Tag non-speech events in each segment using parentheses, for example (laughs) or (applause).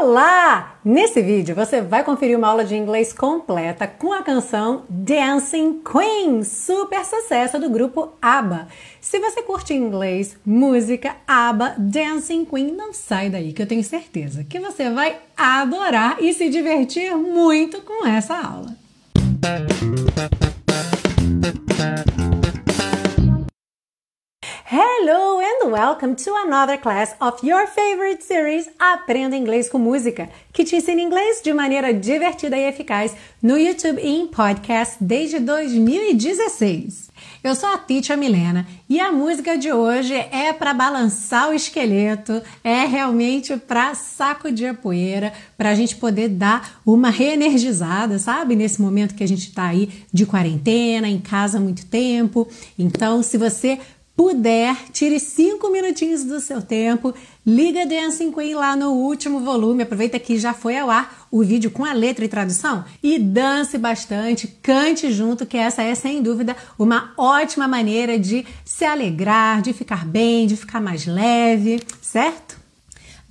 Olá! Nesse vídeo você vai conferir uma aula de inglês completa com a canção Dancing Queen, super sucesso do grupo ABBA. Se você curte inglês, música, ABBA, Dancing Queen, não sai daí que eu tenho certeza que você vai adorar e se divertir muito com essa aula. Hello and welcome to another class of your favorite series Aprenda Inglês com Música, que te ensina inglês de maneira divertida e eficaz no YouTube e em podcast desde 2016. Eu sou a Teacher Milena e a música de hoje é para balançar o esqueleto, é realmente para sacudir a poeira, para a gente poder dar uma reenergizada, sabe? Nesse momento que a gente está aí de quarentena, em casa há muito tempo. Então, se você puder, tire cinco minutinhos do seu tempo, liga Dancing Queen lá no último volume, aproveita que já foi ao ar o vídeo com a letra e tradução e dance bastante, cante junto, que essa é sem dúvida uma ótima maneira de se alegrar, de ficar bem, de ficar mais leve, certo?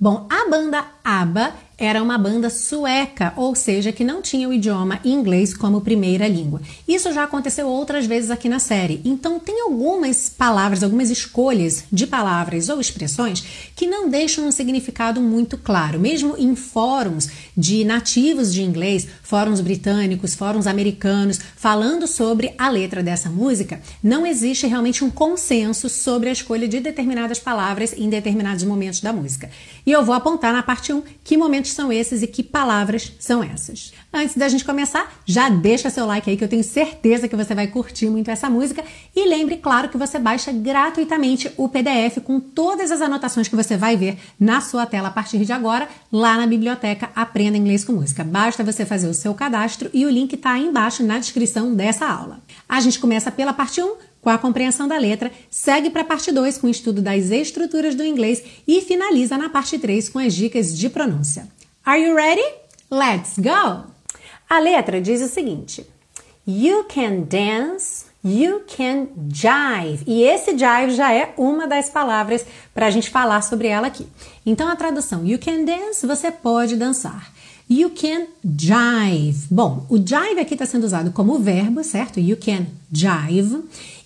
Bom, a banda ABBA era uma banda sueca, ou seja, que não tinha o idioma inglês como primeira língua. Isso já aconteceu outras vezes aqui na série. Então, tem algumas palavras, algumas escolhas de palavras ou expressões que não deixam um significado muito claro. Mesmo em fóruns de nativos de inglês, fóruns britânicos, fóruns americanos, falando sobre a letra dessa música, não existe realmente um consenso sobre a escolha de determinadas palavras em determinados momentos da música. E eu vou apontar na parte 1 que momentos são esses e que palavras são essas. Antes da gente começar, já deixa seu like aí que eu tenho certeza que você vai curtir muito essa música e lembre, claro, que você baixa gratuitamente o PDF com todas as anotações que você vai ver na sua tela a partir de agora lá na biblioteca Aprenda Inglês com Música. Basta você fazer o seu cadastro e o link está aí embaixo na descrição dessa aula. A gente começa pela parte 1 com a compreensão da letra, segue para a parte 2 com o estudo das estruturas do inglês e finaliza na parte 3 com as dicas de pronúncia. Are you ready? Let's go! A letra diz o seguinte: You can dance, you can jive. E esse jive já é uma das palavras para a gente falar sobre ela aqui. Então a tradução: You can dance, você pode dançar. You can jive. Bom, o jive aqui está sendo usado como verbo, certo? You can jive.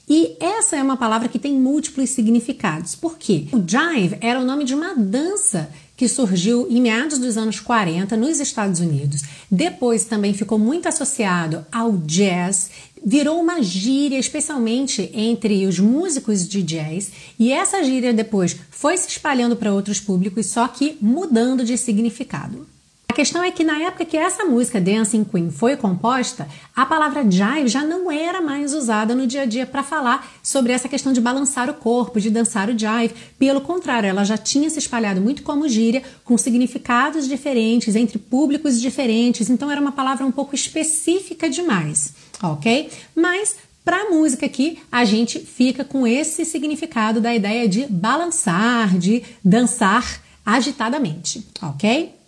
E essa é uma palavra que tem múltiplos significados. Por quê? O jive era o nome de uma dança que surgiu em meados dos anos 40 nos Estados Unidos. Depois também ficou muito associado ao jazz, virou uma gíria, especialmente entre os músicos de jazz, e essa gíria depois foi se espalhando para outros públicos, só que mudando de significado. A questão é que na época que essa música Dancing Queen foi composta, a palavra jive já não era mais usada no dia a dia para falar sobre essa questão de balançar o corpo, de dançar o jive. Pelo contrário, ela já tinha se espalhado muito como gíria, com significados diferentes, entre públicos diferentes, então era uma palavra um pouco específica demais, ok? Mas para a música aqui, a gente fica com esse significado da ideia de balançar, de dançar agitadamente, ok?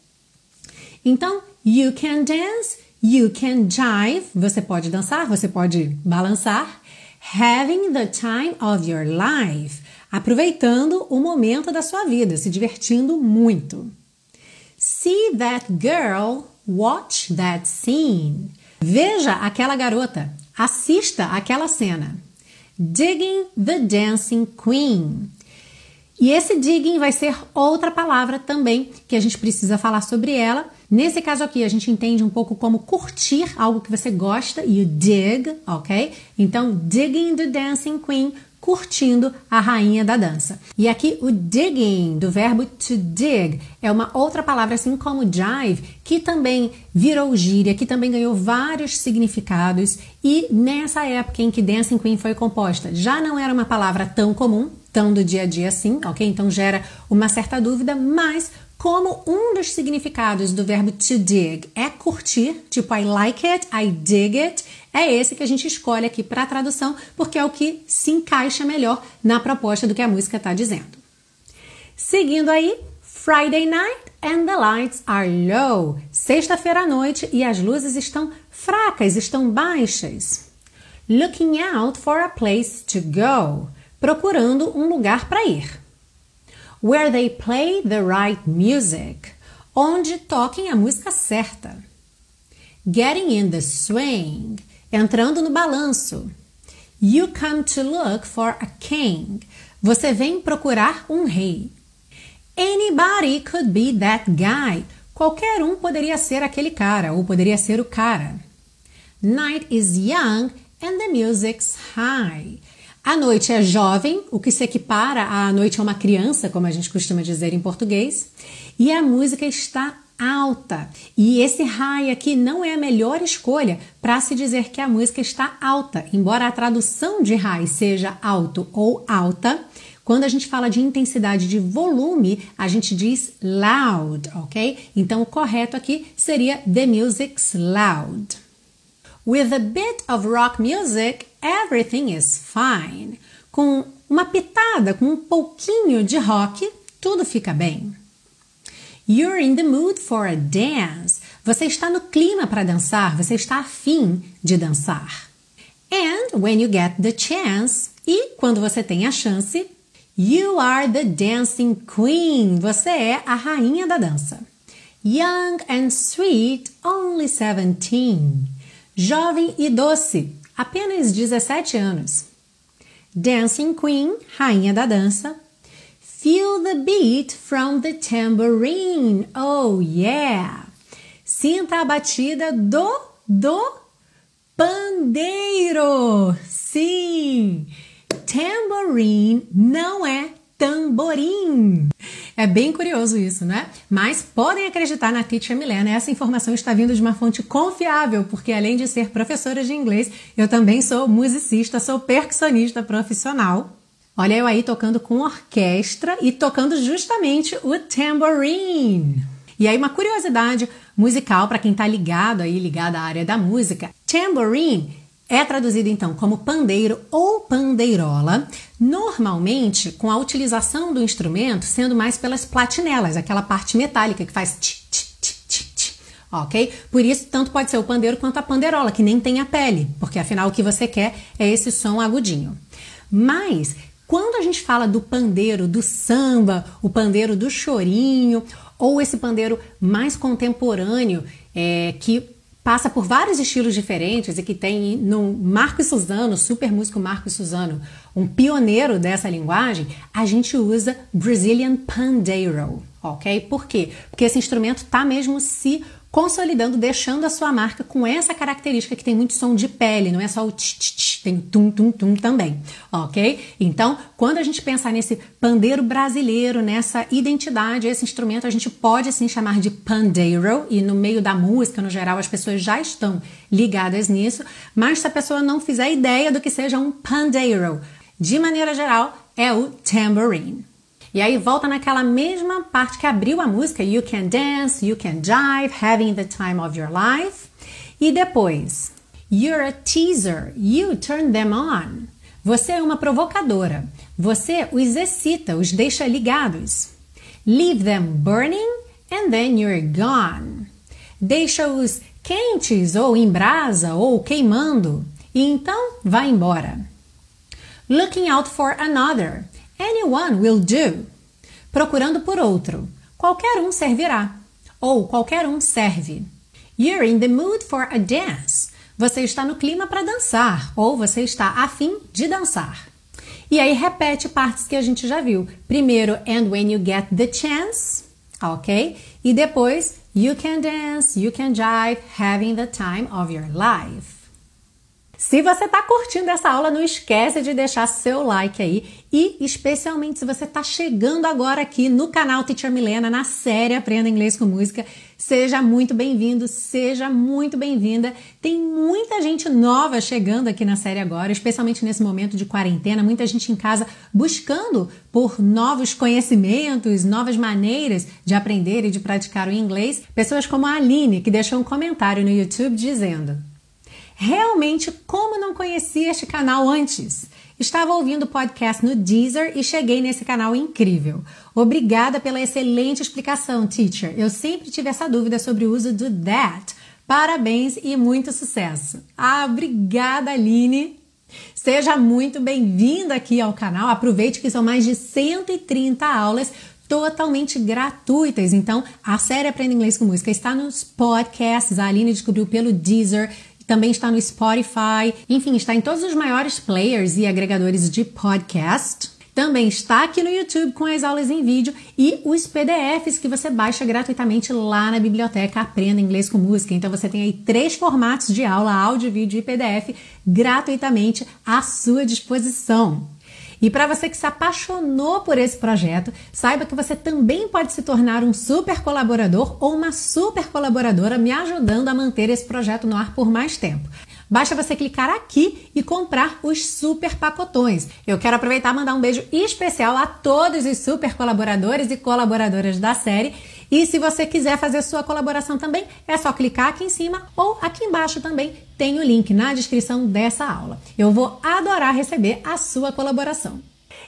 Então, you can dance, you can jive, você pode dançar, você pode balançar. Having the time of your life, aproveitando o momento da sua vida, se divertindo muito. See that girl, watch that scene. Veja aquela garota, assista aquela cena. Digging the Dancing Queen. E esse digging vai ser outra palavra também que a gente precisa falar sobre ela. Nesse caso aqui, a gente entende um pouco como curtir algo que você gosta, you dig, ok? Então, digging the dancing queen, curtindo a rainha da dança. E aqui o digging, do verbo to dig, é uma outra palavra, assim como jive, que também virou gíria, que também ganhou vários significados. E nessa época em que Dancing Queen foi composta, já não era uma palavra tão comum, tão do dia a dia assim, ok? Então gera uma certa dúvida, mas como um dos significados do verbo to dig é curtir, tipo I like it, I dig it, é esse que a gente escolhe aqui para a tradução, porque é o que se encaixa melhor na proposta do que a música está dizendo. Seguindo aí, Friday night and the lights are low. Sexta-feira à noite e as luzes estão fracas, estão baixas. Looking out for a place to go procurando um lugar para ir. Where they play the right music, onde toquem a música certa. Getting in the swing, entrando no balanço. You come to look for a king. Você vem procurar um rei. Anybody could be that guy. Qualquer um poderia ser aquele cara ou poderia ser o cara. Night is young and the music's high. A noite é jovem, o que se equipara à noite é uma criança, como a gente costuma dizer em português, e a música está alta. E esse high aqui não é a melhor escolha para se dizer que a música está alta, embora a tradução de high seja alto ou alta. Quando a gente fala de intensidade de volume, a gente diz loud, ok? Então o correto aqui seria the music's loud. With a bit of rock music, everything is fine. Com uma pitada, com um pouquinho de rock, tudo fica bem. You're in the mood for a dance. Você está no clima para dançar, você está afim de dançar. And when you get the chance, e quando você tem a chance, you are the dancing queen. Você é a rainha da dança. Young and sweet, only 17. Jovem e doce, apenas 17 anos. Dancing Queen, rainha da dança. Feel the beat from the tambourine. Oh yeah! Sinta a batida do do pandeiro. Sim! Tambourine não é tamborim. É bem curioso isso, né? Mas podem acreditar na Teacher Milena, essa informação está vindo de uma fonte confiável, porque além de ser professora de inglês, eu também sou musicista, sou percussionista profissional. Olha eu aí tocando com orquestra e tocando justamente o tambourine. E aí uma curiosidade musical para quem está ligado aí, ligado à área da música. Tambourine é traduzido então como pandeiro ou pandeirola, normalmente com a utilização do instrumento sendo mais pelas platinelas, aquela parte metálica que faz tch, tch, tch, tch, tch, ok? Por isso, tanto pode ser o pandeiro quanto a pandeirola, que nem tem a pele, porque afinal o que você quer é esse som agudinho. Mas quando a gente fala do pandeiro do samba, o pandeiro do chorinho, ou esse pandeiro mais contemporâneo, é, que passa por vários estilos diferentes e que tem no Marcos Suzano, super músico Marcos Suzano, um pioneiro dessa linguagem, a gente usa Brazilian Pandeiro, ok? Por quê? Porque esse instrumento está mesmo se consolidando, deixando a sua marca com essa característica que tem muito som de pele, não é só o tch, tch, tch tem tum tum tum também, ok? Então, quando a gente pensar nesse pandeiro brasileiro, nessa identidade, esse instrumento a gente pode assim chamar de pandeiro e no meio da música, no geral, as pessoas já estão ligadas nisso, mas se a pessoa não fizer ideia do que seja um pandeiro, de maneira geral, é o tambourine. E aí volta naquela mesma parte que abriu a música, You Can Dance, You Can Jive, Having the Time of Your Life. E depois, You're a teaser, you turn them on. Você é uma provocadora. Você os excita, os deixa ligados. Leave them burning and then you're gone. Deixa-os quentes ou em brasa ou queimando e então vá embora. Looking out for another. Anyone will do. Procurando por outro. Qualquer um servirá. Ou qualquer um serve. You're in the mood for a dance. Você está no clima para dançar. Ou você está afim de dançar. E aí repete partes que a gente já viu. Primeiro, and when you get the chance. Ok? E depois, you can dance, you can jive, having the time of your life. Se você está curtindo essa aula, não esquece de deixar seu like aí e especialmente se você está chegando agora aqui no canal Teacher Milena na série Aprenda Inglês com Música, seja muito bem-vindo, seja muito bem-vinda. Tem muita gente nova chegando aqui na série agora, especialmente nesse momento de quarentena, muita gente em casa buscando por novos conhecimentos, novas maneiras de aprender e de praticar o inglês. Pessoas como a Aline, que deixou um comentário no YouTube dizendo: Realmente, como não conhecia este canal antes? Estava ouvindo o podcast no Deezer e cheguei nesse canal incrível. Obrigada pela excelente explicação, teacher. Eu sempre tive essa dúvida sobre o uso do that. Parabéns e muito sucesso. Ah, obrigada, Aline. Seja muito bem-vinda aqui ao canal. Aproveite que são mais de 130 aulas totalmente gratuitas. Então, a série Aprenda Inglês com Música está nos podcasts. A Aline descobriu pelo Deezer, também está no Spotify, enfim, está em todos os maiores players e agregadores de podcast. Também está aqui no YouTube com as aulas em vídeo e os PDFs que você baixa gratuitamente lá na biblioteca Aprenda Inglês com Música. Então você tem aí três formatos de aula, áudio, vídeo e PDF gratuitamente à sua disposição. E para você que se apaixonou por esse projeto, saiba que você também pode se tornar um super colaborador ou uma super colaboradora me ajudando a manter esse projeto no ar por mais tempo. Basta você clicar aqui e comprar os super pacotões. Eu quero aproveitar e mandar um beijo especial a todos os super colaboradores e colaboradoras da série. E se você quiser fazer sua colaboração também, é só clicar aqui em cima ou aqui embaixo também tem o link na descrição dessa aula. Eu vou adorar receber a sua colaboração.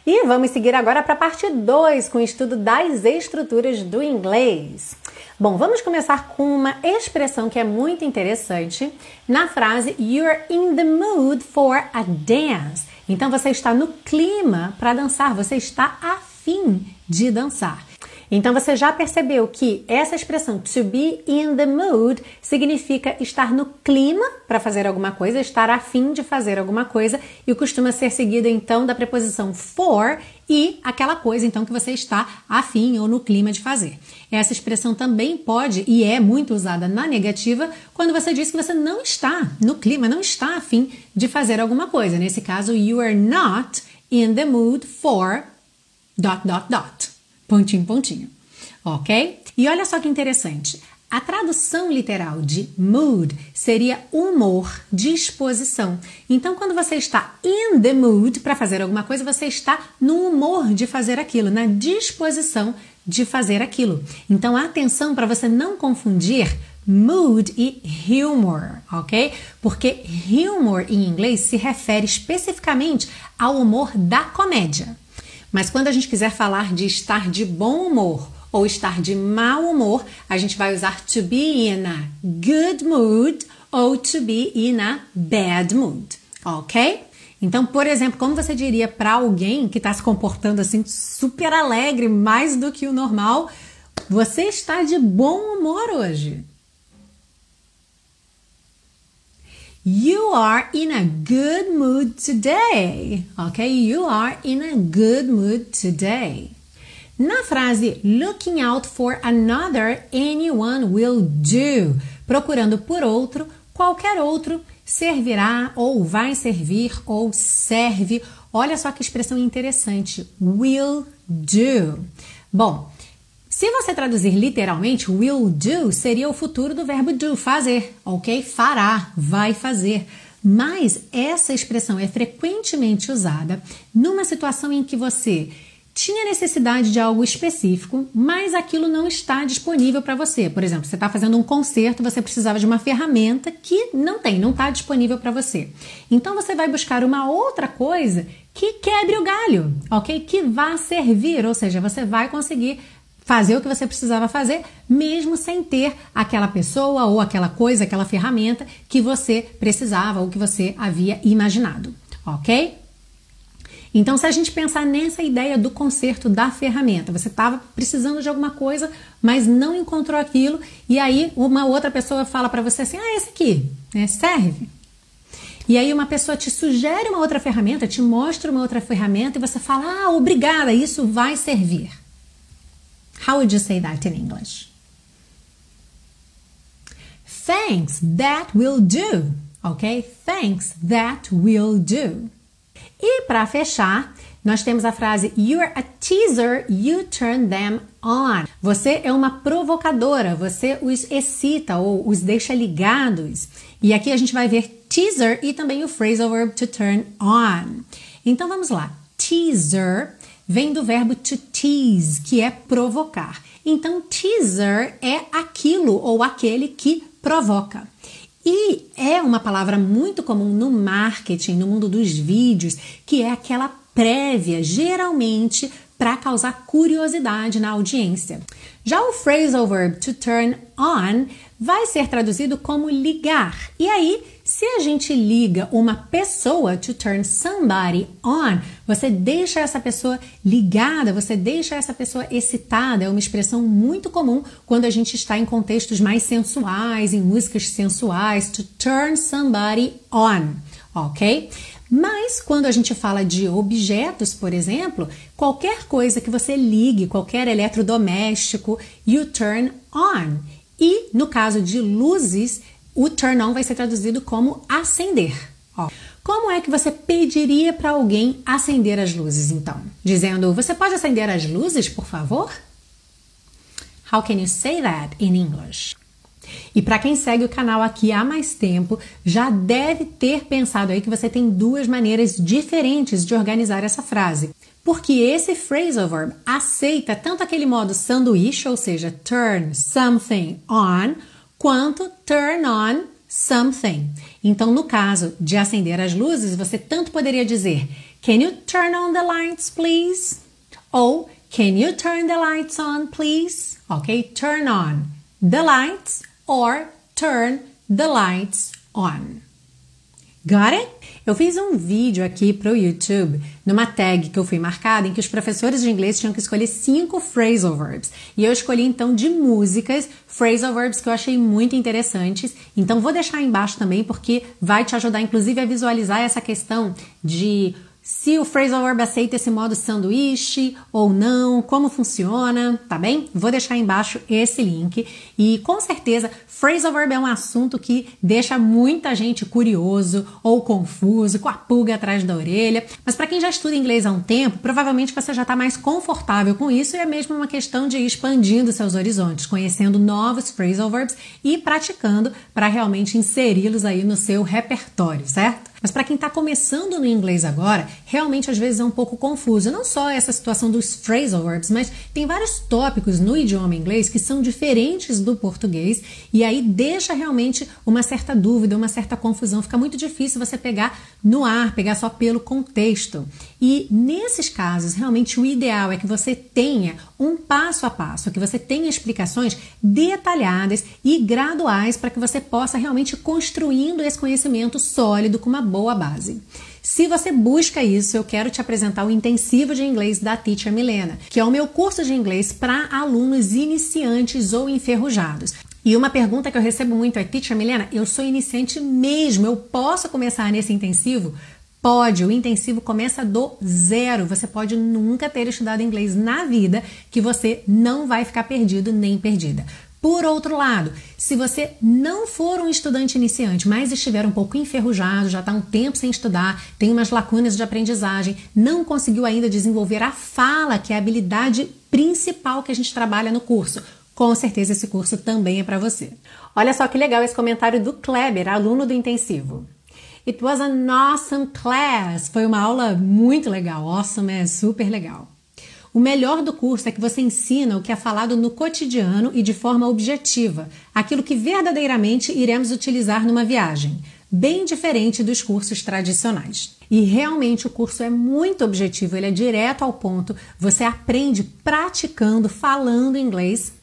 E vamos seguir agora para a parte 2 com o estudo das estruturas do inglês. Bom, vamos começar com uma expressão que é muito interessante na frase You're in the mood for a dance. Então você está no clima para dançar, você está afim de dançar. Então você já percebeu que essa expressão to be in the mood significa estar no clima para fazer alguma coisa, estar a fim de fazer alguma coisa e costuma ser seguida então da preposição for e aquela coisa então que você está afim ou no clima de fazer. Essa expressão também pode e é muito usada na negativa quando você diz que você não está no clima, não está afim de fazer alguma coisa. Nesse caso, you are not in the mood for dot dot dot pontinho, pontinho. Ok? E olha só que interessante. A tradução literal de mood seria humor, disposição. Então, quando você está in the mood para fazer alguma coisa, você está no humor de fazer aquilo, na disposição de fazer aquilo. Então, atenção para você não confundir mood e humor, ok? Porque humor em inglês se refere especificamente ao humor da comédia. Mas quando a gente quiser falar de estar de bom humor ou estar de mau humor, a gente vai usar to be in a good mood ou to be in a bad mood, ok? Então, por exemplo, como você diria para alguém que está se comportando assim super alegre, mais do que o normal, você está de bom humor hoje. You are in a good mood today. Ok? You are in a good mood today. Na frase looking out for another, anyone will do. Procurando por outro, qualquer outro servirá ou vai servir ou serve. Olha só que expressão interessante. Will do. Bom, se você traduzir literalmente, will do seria o futuro do verbo do, fazer, ok? Fará, vai fazer. Mas essa expressão é frequentemente usada numa situação em que você tinha necessidade de algo específico, mas aquilo não está disponível para você. Por exemplo, você está fazendo um concerto, você precisava de uma ferramenta que não tem, não está disponível para você. Então você vai buscar uma outra coisa que quebre o galho, ok? Que vá servir, ou seja, você vai conseguir fazer o que você precisava fazer, mesmo sem ter aquela pessoa ou aquela coisa, aquela ferramenta que você precisava ou que você havia imaginado, ok? Então, se a gente pensar nessa ideia do conserto da ferramenta, você estava precisando de alguma coisa, mas não encontrou aquilo, e aí uma outra pessoa fala para você assim: ah, esse aqui né, serve. E aí uma pessoa te sugere uma outra ferramenta, te mostra uma outra ferramenta, e você fala: ah, obrigada, isso vai servir. How would you say that in English? Thanks, that will do. Ok? Thanks, that will do. E para fechar, nós temos a frase You're a teaser, you turn them on. Você é uma provocadora, você os excita ou os deixa ligados. E aqui a gente vai ver teaser e também o phrasal verb to turn on. Então vamos lá. Teaser vem do verbo to tease, que é provocar. Então, teaser é aquilo ou aquele que provoca. E é uma palavra muito comum no marketing, no mundo dos vídeos, que é aquela prévia, geralmente para causar curiosidade na audiência. Já o phrasal verb to turn on vai ser traduzido como ligar. E aí Se a gente liga uma pessoa to turn somebody on, você deixa essa pessoa ligada, você deixa essa pessoa excitada. É uma expressão muito comum quando a gente está em contextos mais sensuais, em músicas sensuais, to turn somebody on, ok? Mas quando a gente fala de objetos, por exemplo, qualquer coisa que você ligue, qualquer eletrodoméstico, you turn on. E no caso de luzes, o turn on vai ser traduzido como acender. Ó. Como é que você pediria para alguém acender as luzes, então? Dizendo, você pode acender as luzes, por favor? How can you say that in English? E para quem segue o canal aqui há mais tempo, já deve ter pensado aí que você tem duas maneiras diferentes de organizar essa frase. Porque esse phrasal verb aceita tanto aquele modo sanduíche, ou seja, turn something on, quanto turn on something. Então, no caso de acender as luzes, você tanto poderia dizer Can you turn on the lights, please? Ou Can you turn the lights on, please? Ok? Turn on the lights or turn the lights on. Got it? Eu fiz um vídeo aqui para o YouTube, numa tag que eu fui marcada, em que os professores de inglês tinham que escolher cinco phrasal verbs. E eu escolhi então de músicas phrasal verbs que eu achei muito interessantes. Então vou deixar aí embaixo também, porque vai te ajudar inclusive a visualizar essa questão de se o phrasal verb aceita esse modo sanduíche ou não, como funciona, tá bem? Vou deixar embaixo esse link e com certeza phrasal verb é um assunto que deixa muita gente curioso ou confuso, com a pulga atrás da orelha, mas para quem já estuda inglês há um tempo, provavelmente você já está mais confortável com isso e é mesmo uma questão de ir expandindo seus horizontes, conhecendo novos phrasal verbs e praticando para realmente inseri-los aí no seu repertório, certo? Mas para quem está começando no inglês agora, realmente às vezes é um pouco confuso. Não só essa situação dos phrasal verbs, mas tem vários tópicos no idioma inglês que são diferentes do português e aí deixa realmente uma certa dúvida, uma certa confusão. Fica muito difícil você pegar no ar, pegar só pelo contexto. E nesses casos, realmente o ideal é que você tenha um passo a passo, que você tenha explicações detalhadas e graduais para que você possa realmente construindo esse conhecimento sólido com uma boa base. Se você busca isso, eu quero te apresentar o intensivo de inglês da Teacher Milena, que é o meu curso de inglês para alunos iniciantes ou enferrujados. E uma pergunta que eu recebo muito é: Teacher Milena, eu sou iniciante mesmo, eu posso começar nesse intensivo? Pode, o intensivo começa do zero. Você pode nunca ter estudado inglês na vida que você não vai ficar perdido nem perdida. Por outro lado, se você não for um estudante iniciante, mas estiver um pouco enferrujado, já está um tempo sem estudar, tem umas lacunas de aprendizagem, não conseguiu ainda desenvolver a fala, que é a habilidade principal que a gente trabalha no curso, com certeza esse curso também é para você. Olha só que legal esse comentário do Kleber, aluno do intensivo. It was an awesome class. Foi uma aula muito legal. Awesome é super legal. O melhor do curso é que você ensina o que é falado no cotidiano e de forma objetiva, aquilo que verdadeiramente iremos utilizar numa viagem, bem diferente dos cursos tradicionais. E realmente o curso é muito objetivo, ele é direto ao ponto. Você aprende praticando, falando inglês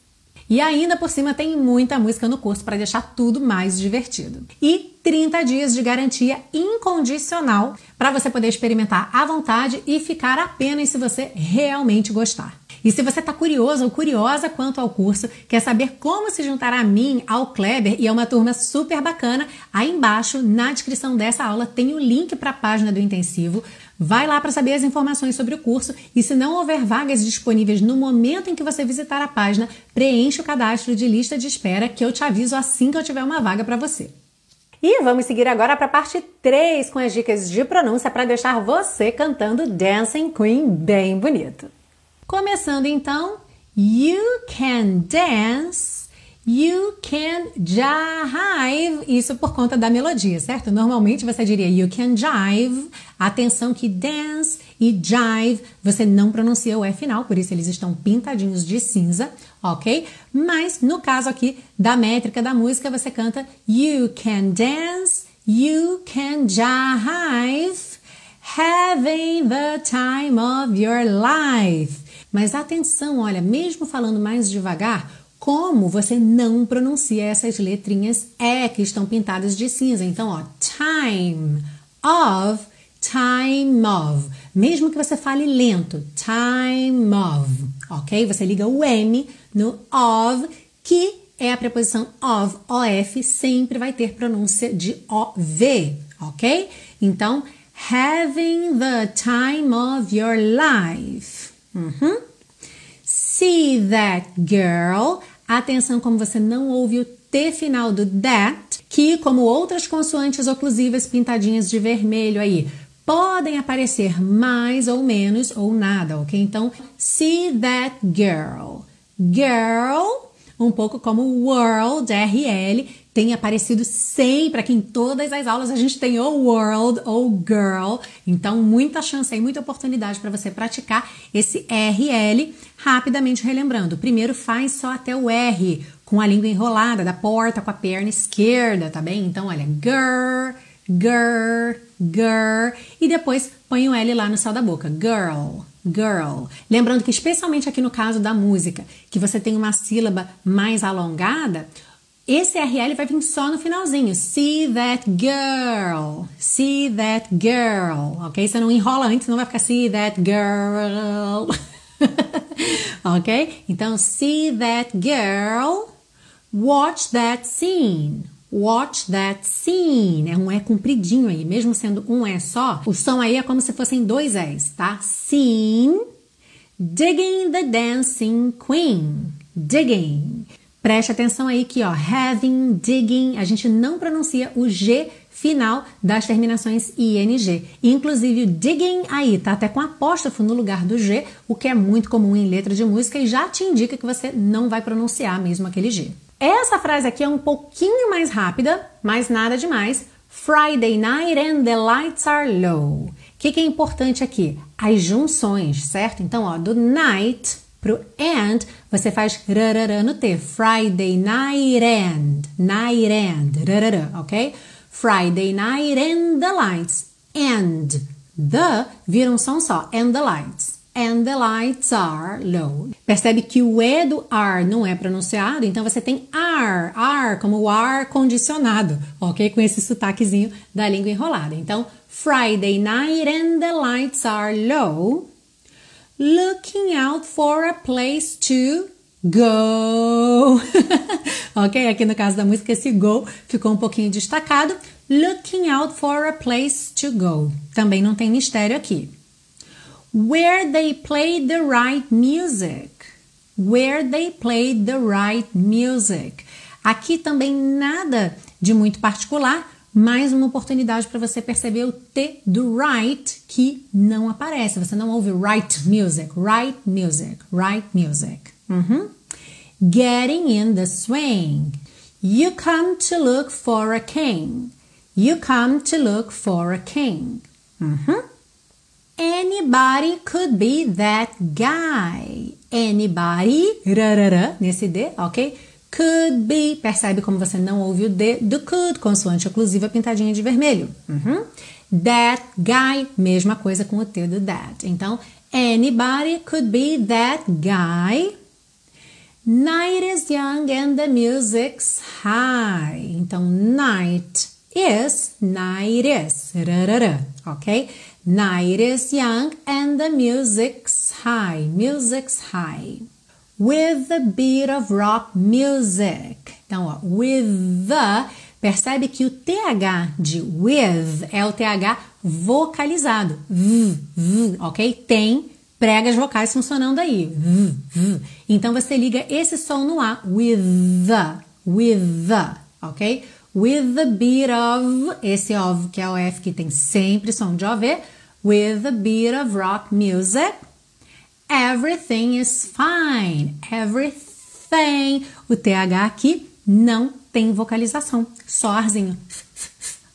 e ainda por cima tem muita música no curso para deixar tudo mais divertido. E 30 dias de garantia incondicional para você poder experimentar à vontade e ficar apenas se você realmente gostar. E se você está curioso ou curiosa quanto ao curso, quer saber como se juntar a mim, ao Kleber e a uma turma super bacana, aí embaixo na descrição dessa aula tem o link para a página do intensivo. Vai lá para saber as informações sobre o curso e se não houver vagas disponíveis no momento em que você visitar a página, preencha o cadastro de lista de espera que eu te aviso assim que eu tiver uma vaga para você. E vamos seguir agora para a parte 3 com as dicas de pronúncia para deixar você cantando Dancing Queen bem bonito. Começando então, you can dance, you can jive. Isso por conta da melodia, certo? Normalmente você diria you can jive. Atenção que dance e jive você não pronuncia o E final, por isso eles estão pintadinhos de cinza, ok? Mas no caso aqui da métrica da música, você canta you can dance, you can jive, having the time of your life. Mas atenção, olha, mesmo falando mais devagar, como você não pronuncia essas letrinhas E que estão pintadas de cinza. Então, ó, time of time of. Mesmo que você fale lento, time of, ok? Você liga o M no of, que é a preposição of, of, sempre vai ter pronúncia de OV, ok? Então, having the time of your life. Uhum. See that girl. Atenção como você não ouve o T final do that, que como outras consoantes oclusivas pintadinhas de vermelho aí, podem aparecer mais ou menos ou nada, ok? Então, see that girl. Girl, um pouco como world, RL, tem aparecido sempre aqui em todas as aulas. A gente tem ou world ou girl. Então, muita chance aí, muita oportunidade para você praticar esse RL. Rapidamente relembrando, primeiro faz só até o R, com a língua enrolada, da porta com a perna esquerda, tá bem? Então, olha, girl girl, girl, e depois põe o L lá no céu da boca, girl, girl. Lembrando que, especialmente aqui no caso da música, que você tem uma sílaba mais alongada, esse RL vai vir só no finalzinho. See that girl. See that girl. Ok? Você não enrola antes, não vai ficar see that girl. (laughs) ok? Então, see that girl. Watch that scene. Watch that scene. É um E compridinho aí, mesmo sendo um E só, o som aí é como se fossem dois Es, tá? Scene. Digging the dancing queen. Digging. Preste atenção aí que, ó, having, digging, a gente não pronuncia o G final das terminações ing. Inclusive, o digging aí tá até com apóstrofo no lugar do G, o que é muito comum em letra de música e já te indica que você não vai pronunciar mesmo aquele G. Essa frase aqui é um pouquinho mais rápida, mas nada demais. Friday night and the lights are low. O que, que, é importante aqui? As junções, certo? Então, ó, do night pro and, você faz rarará no T. Friday night and, night and, rarará, ok? Friday night and the lights. And the vira um som só, and the lights and the lights are low. Percebe que o E do are não é pronunciado, então você tem are, are como o ar condicionado, ok? Com esse sotaquezinho da língua enrolada. Então, Friday night and the lights are low. Looking out for a place to go. (laughs) ok? Aqui no caso da música, esse go ficou um pouquinho destacado. Looking out for a place to go. Também não tem mistério aqui where they played the right music. Where they played the right music. Aqui também nada de muito particular, mais uma oportunidade para você perceber o T do right que não aparece. Você não ouve right music, right music, right music. Uhum. Getting in the swing. You come to look for a king. You come to look for a king. Uhum. Anybody could be that guy. Anybody, rarara, nesse D, ok? Could be, percebe como você não ouve o D do could, consoante oclusiva pintadinha de vermelho. Uhum. That guy, mesma coisa com o T do that. Então, anybody could be that guy. Night is young and the music's high. Então, night is, night is, rarara, ok? Night is young and the music's high. Music's high. With the beat of rock music. Então, ó, with the. Percebe que o TH de with é o TH vocalizado. V, v, ok? Tem pregas vocais funcionando aí. V, v. Então você liga esse som no A. With the. With the. Ok? With the beat of. Esse of que é o F que tem sempre som de OV with a bit of rock music. Everything is fine. Everything. O TH aqui não tem vocalização, só arzinho.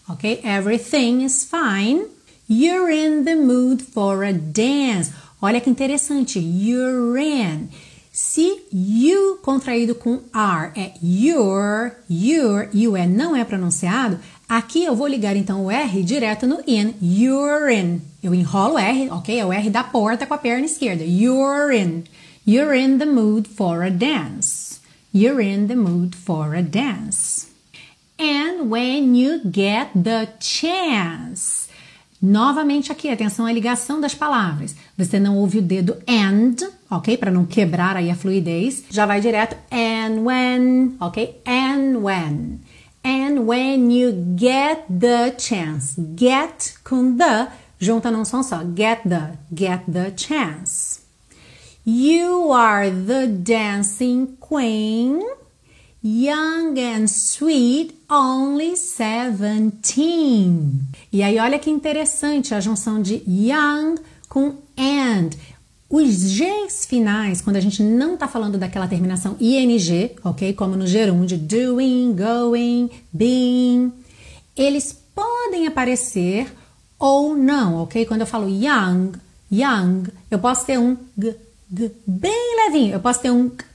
Ok? Everything is fine. You're in the mood for a dance. Olha que interessante. You're in. Se you contraído com R é your, your, o E não é pronunciado, aqui eu vou ligar então o R direto no in. You're in. Eu enrolo o R, ok? É o R da porta com a perna esquerda. You're in. You're in the mood for a dance. You're in the mood for a dance. And when you get the chance. Novamente aqui, atenção à ligação das palavras. Você não ouve o dedo and, ok? Para não quebrar aí a fluidez. Já vai direto and when, ok? And when. And when you get the chance. Get com the junta num som só. Get the, get the chance. You are the dancing queen. Young and sweet, only seventeen. E aí, olha que interessante a junção de young com and. Os Gs finais, quando a gente não está falando daquela terminação ing, ok? Como no gerúndio, doing, going, being, eles podem aparecer ou não, ok? Quando eu falo young, young, eu posso ter um g, g bem levinho, eu posso ter um g,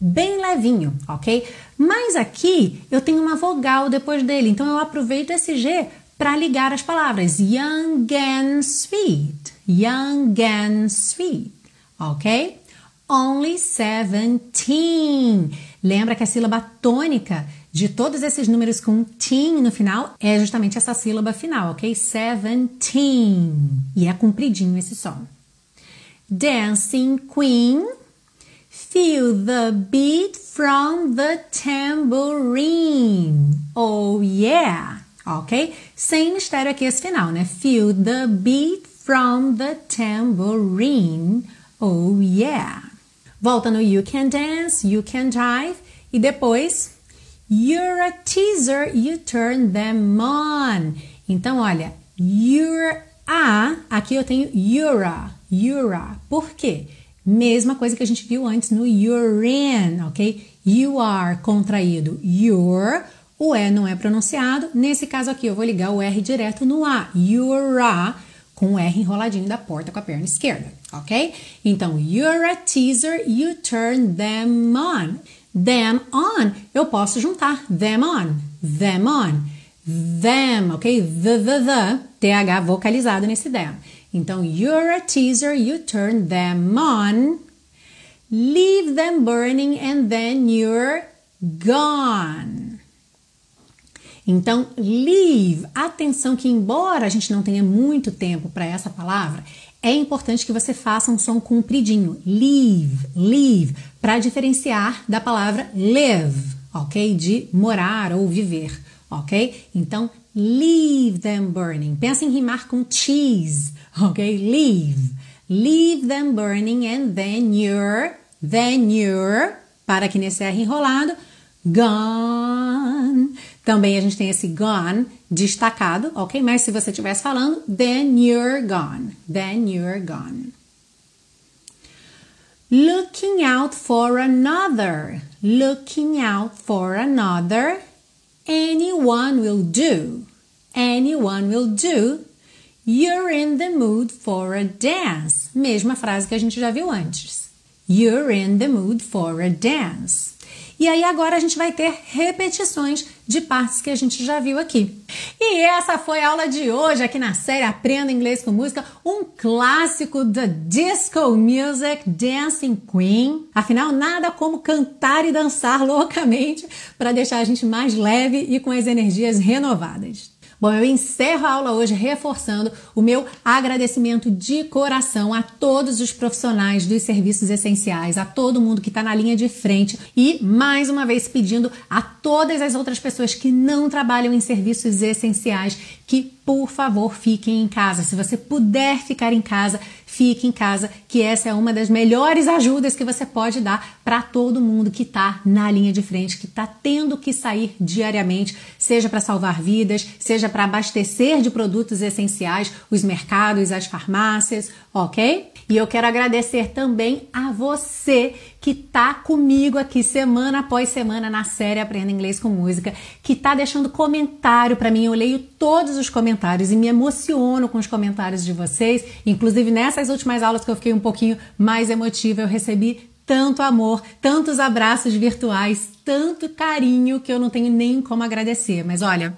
bem levinho, ok? Mas aqui eu tenho uma vogal depois dele, então eu aproveito esse G para ligar as palavras young and sweet, young and sweet, ok? Only 17. Lembra que a sílaba tônica de todos esses números com teen no final é justamente essa sílaba final, ok? 17. E é compridinho esse som. Dancing Queen Feel the beat from the tambourine. Oh yeah! Ok? Sem mistério aqui esse final, né? Feel the beat from the tambourine. Oh yeah! Volta no You Can Dance, You Can Drive e depois You're a teaser, you turn them on. Então, olha, you're a, aqui eu tenho you're a, you're a. Por quê? Mesma coisa que a gente viu antes no you're in, ok? You are contraído, you're. O E não é pronunciado. Nesse caso aqui, eu vou ligar o R direto no A. You're a, com o R enroladinho da porta com a perna esquerda, ok? Então, you're a teaser, you turn them on. Them on, eu posso juntar them on, them on, them, ok? The, the, the, TH vocalizado nesse them. Então, you're a teaser, you turn them on, leave them burning and then you're gone. Então, leave, atenção que embora a gente não tenha muito tempo para essa palavra, é importante que você faça um som compridinho. Leave, leave, para diferenciar da palavra live, ok? De morar ou viver, ok? Então, leave them burning. Pensa em rimar com cheese, ok? Leave. Leave them burning and then you're, then you're, para aqui nesse R enrolado, gone. Também a gente tem esse gone destacado, ok? Mas se você estivesse falando, then you're gone. Then you're gone. Looking out for another. Looking out for another. Anyone will do. Anyone will do. You're in the mood for a dance. Mesma frase que a gente já viu antes. You're in the mood for a dance. E aí agora a gente vai ter repetições de partes que a gente já viu aqui. E essa foi a aula de hoje aqui na série Aprenda Inglês com Música, um clássico da disco music Dancing Queen. Afinal, nada como cantar e dançar loucamente para deixar a gente mais leve e com as energias renovadas. Bom, eu encerro a aula hoje reforçando o meu agradecimento de coração a todos os profissionais dos serviços essenciais, a todo mundo que está na linha de frente e, mais uma vez, pedindo a todas as outras pessoas que não trabalham em serviços essenciais que, por favor, fiquem em casa. Se você puder ficar em casa, fique em casa, que essa é uma das melhores ajudas que você pode dar para todo mundo que está na linha de frente, que está tendo que sair diariamente, seja para salvar vidas, seja para abastecer de produtos essenciais os mercados, as farmácias, ok? E eu quero agradecer também a você que tá comigo aqui semana após semana na série Aprenda Inglês com Música, que tá deixando comentário para mim. Eu leio todos os comentários e me emociono com os comentários de vocês. Inclusive nessas últimas aulas que eu fiquei um pouquinho mais emotiva, eu recebi tanto amor, tantos abraços virtuais, tanto carinho que eu não tenho nem como agradecer. Mas olha,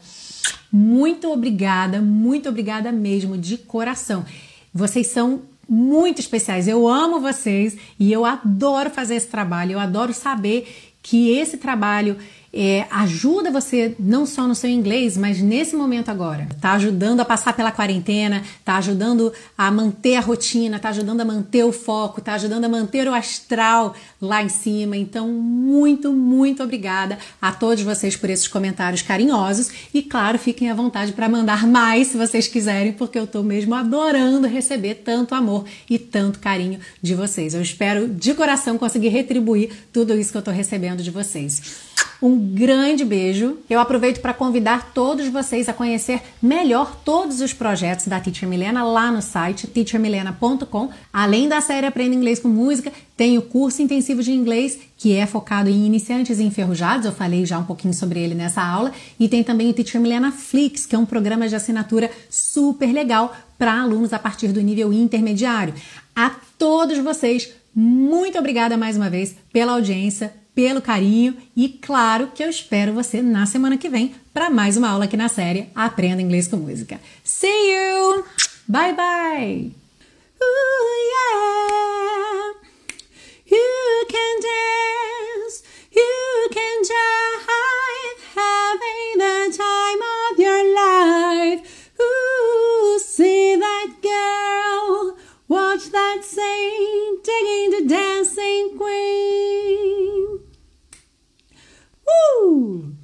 muito obrigada, muito obrigada mesmo, de coração. Vocês são muito especiais. Eu amo vocês e eu adoro fazer esse trabalho. Eu adoro saber que esse trabalho é, ajuda você não só no seu inglês, mas nesse momento agora. Tá ajudando a passar pela quarentena, tá ajudando a manter a rotina, tá ajudando a manter o foco, tá ajudando a manter o astral lá em cima. Então, muito, muito obrigada a todos vocês por esses comentários carinhosos e claro, fiquem à vontade para mandar mais se vocês quiserem, porque eu tô mesmo adorando receber tanto amor e tanto carinho de vocês. Eu espero de coração conseguir retribuir tudo isso que eu tô recebendo de vocês. Um grande beijo. Eu aproveito para convidar todos vocês a conhecer melhor todos os projetos da Teacher Milena lá no site teachermilena.com. Além da série Aprenda Inglês com Música, tem o curso intensivo de inglês que é focado em iniciantes enferrujados. Eu falei já um pouquinho sobre ele nessa aula. E tem também o Teacher Milena Flix, que é um programa de assinatura super legal para alunos a partir do nível intermediário. A todos vocês, muito obrigada mais uma vez pela audiência, pelo carinho e claro que eu espero você na semana que vem para mais uma aula aqui na série Aprenda Inglês com Música. See you! Bye bye! Ooh, yeah. You can dance, you can jive, having the time of your life. Ooh, see that girl, watch that saint, the dancing queen. Woo!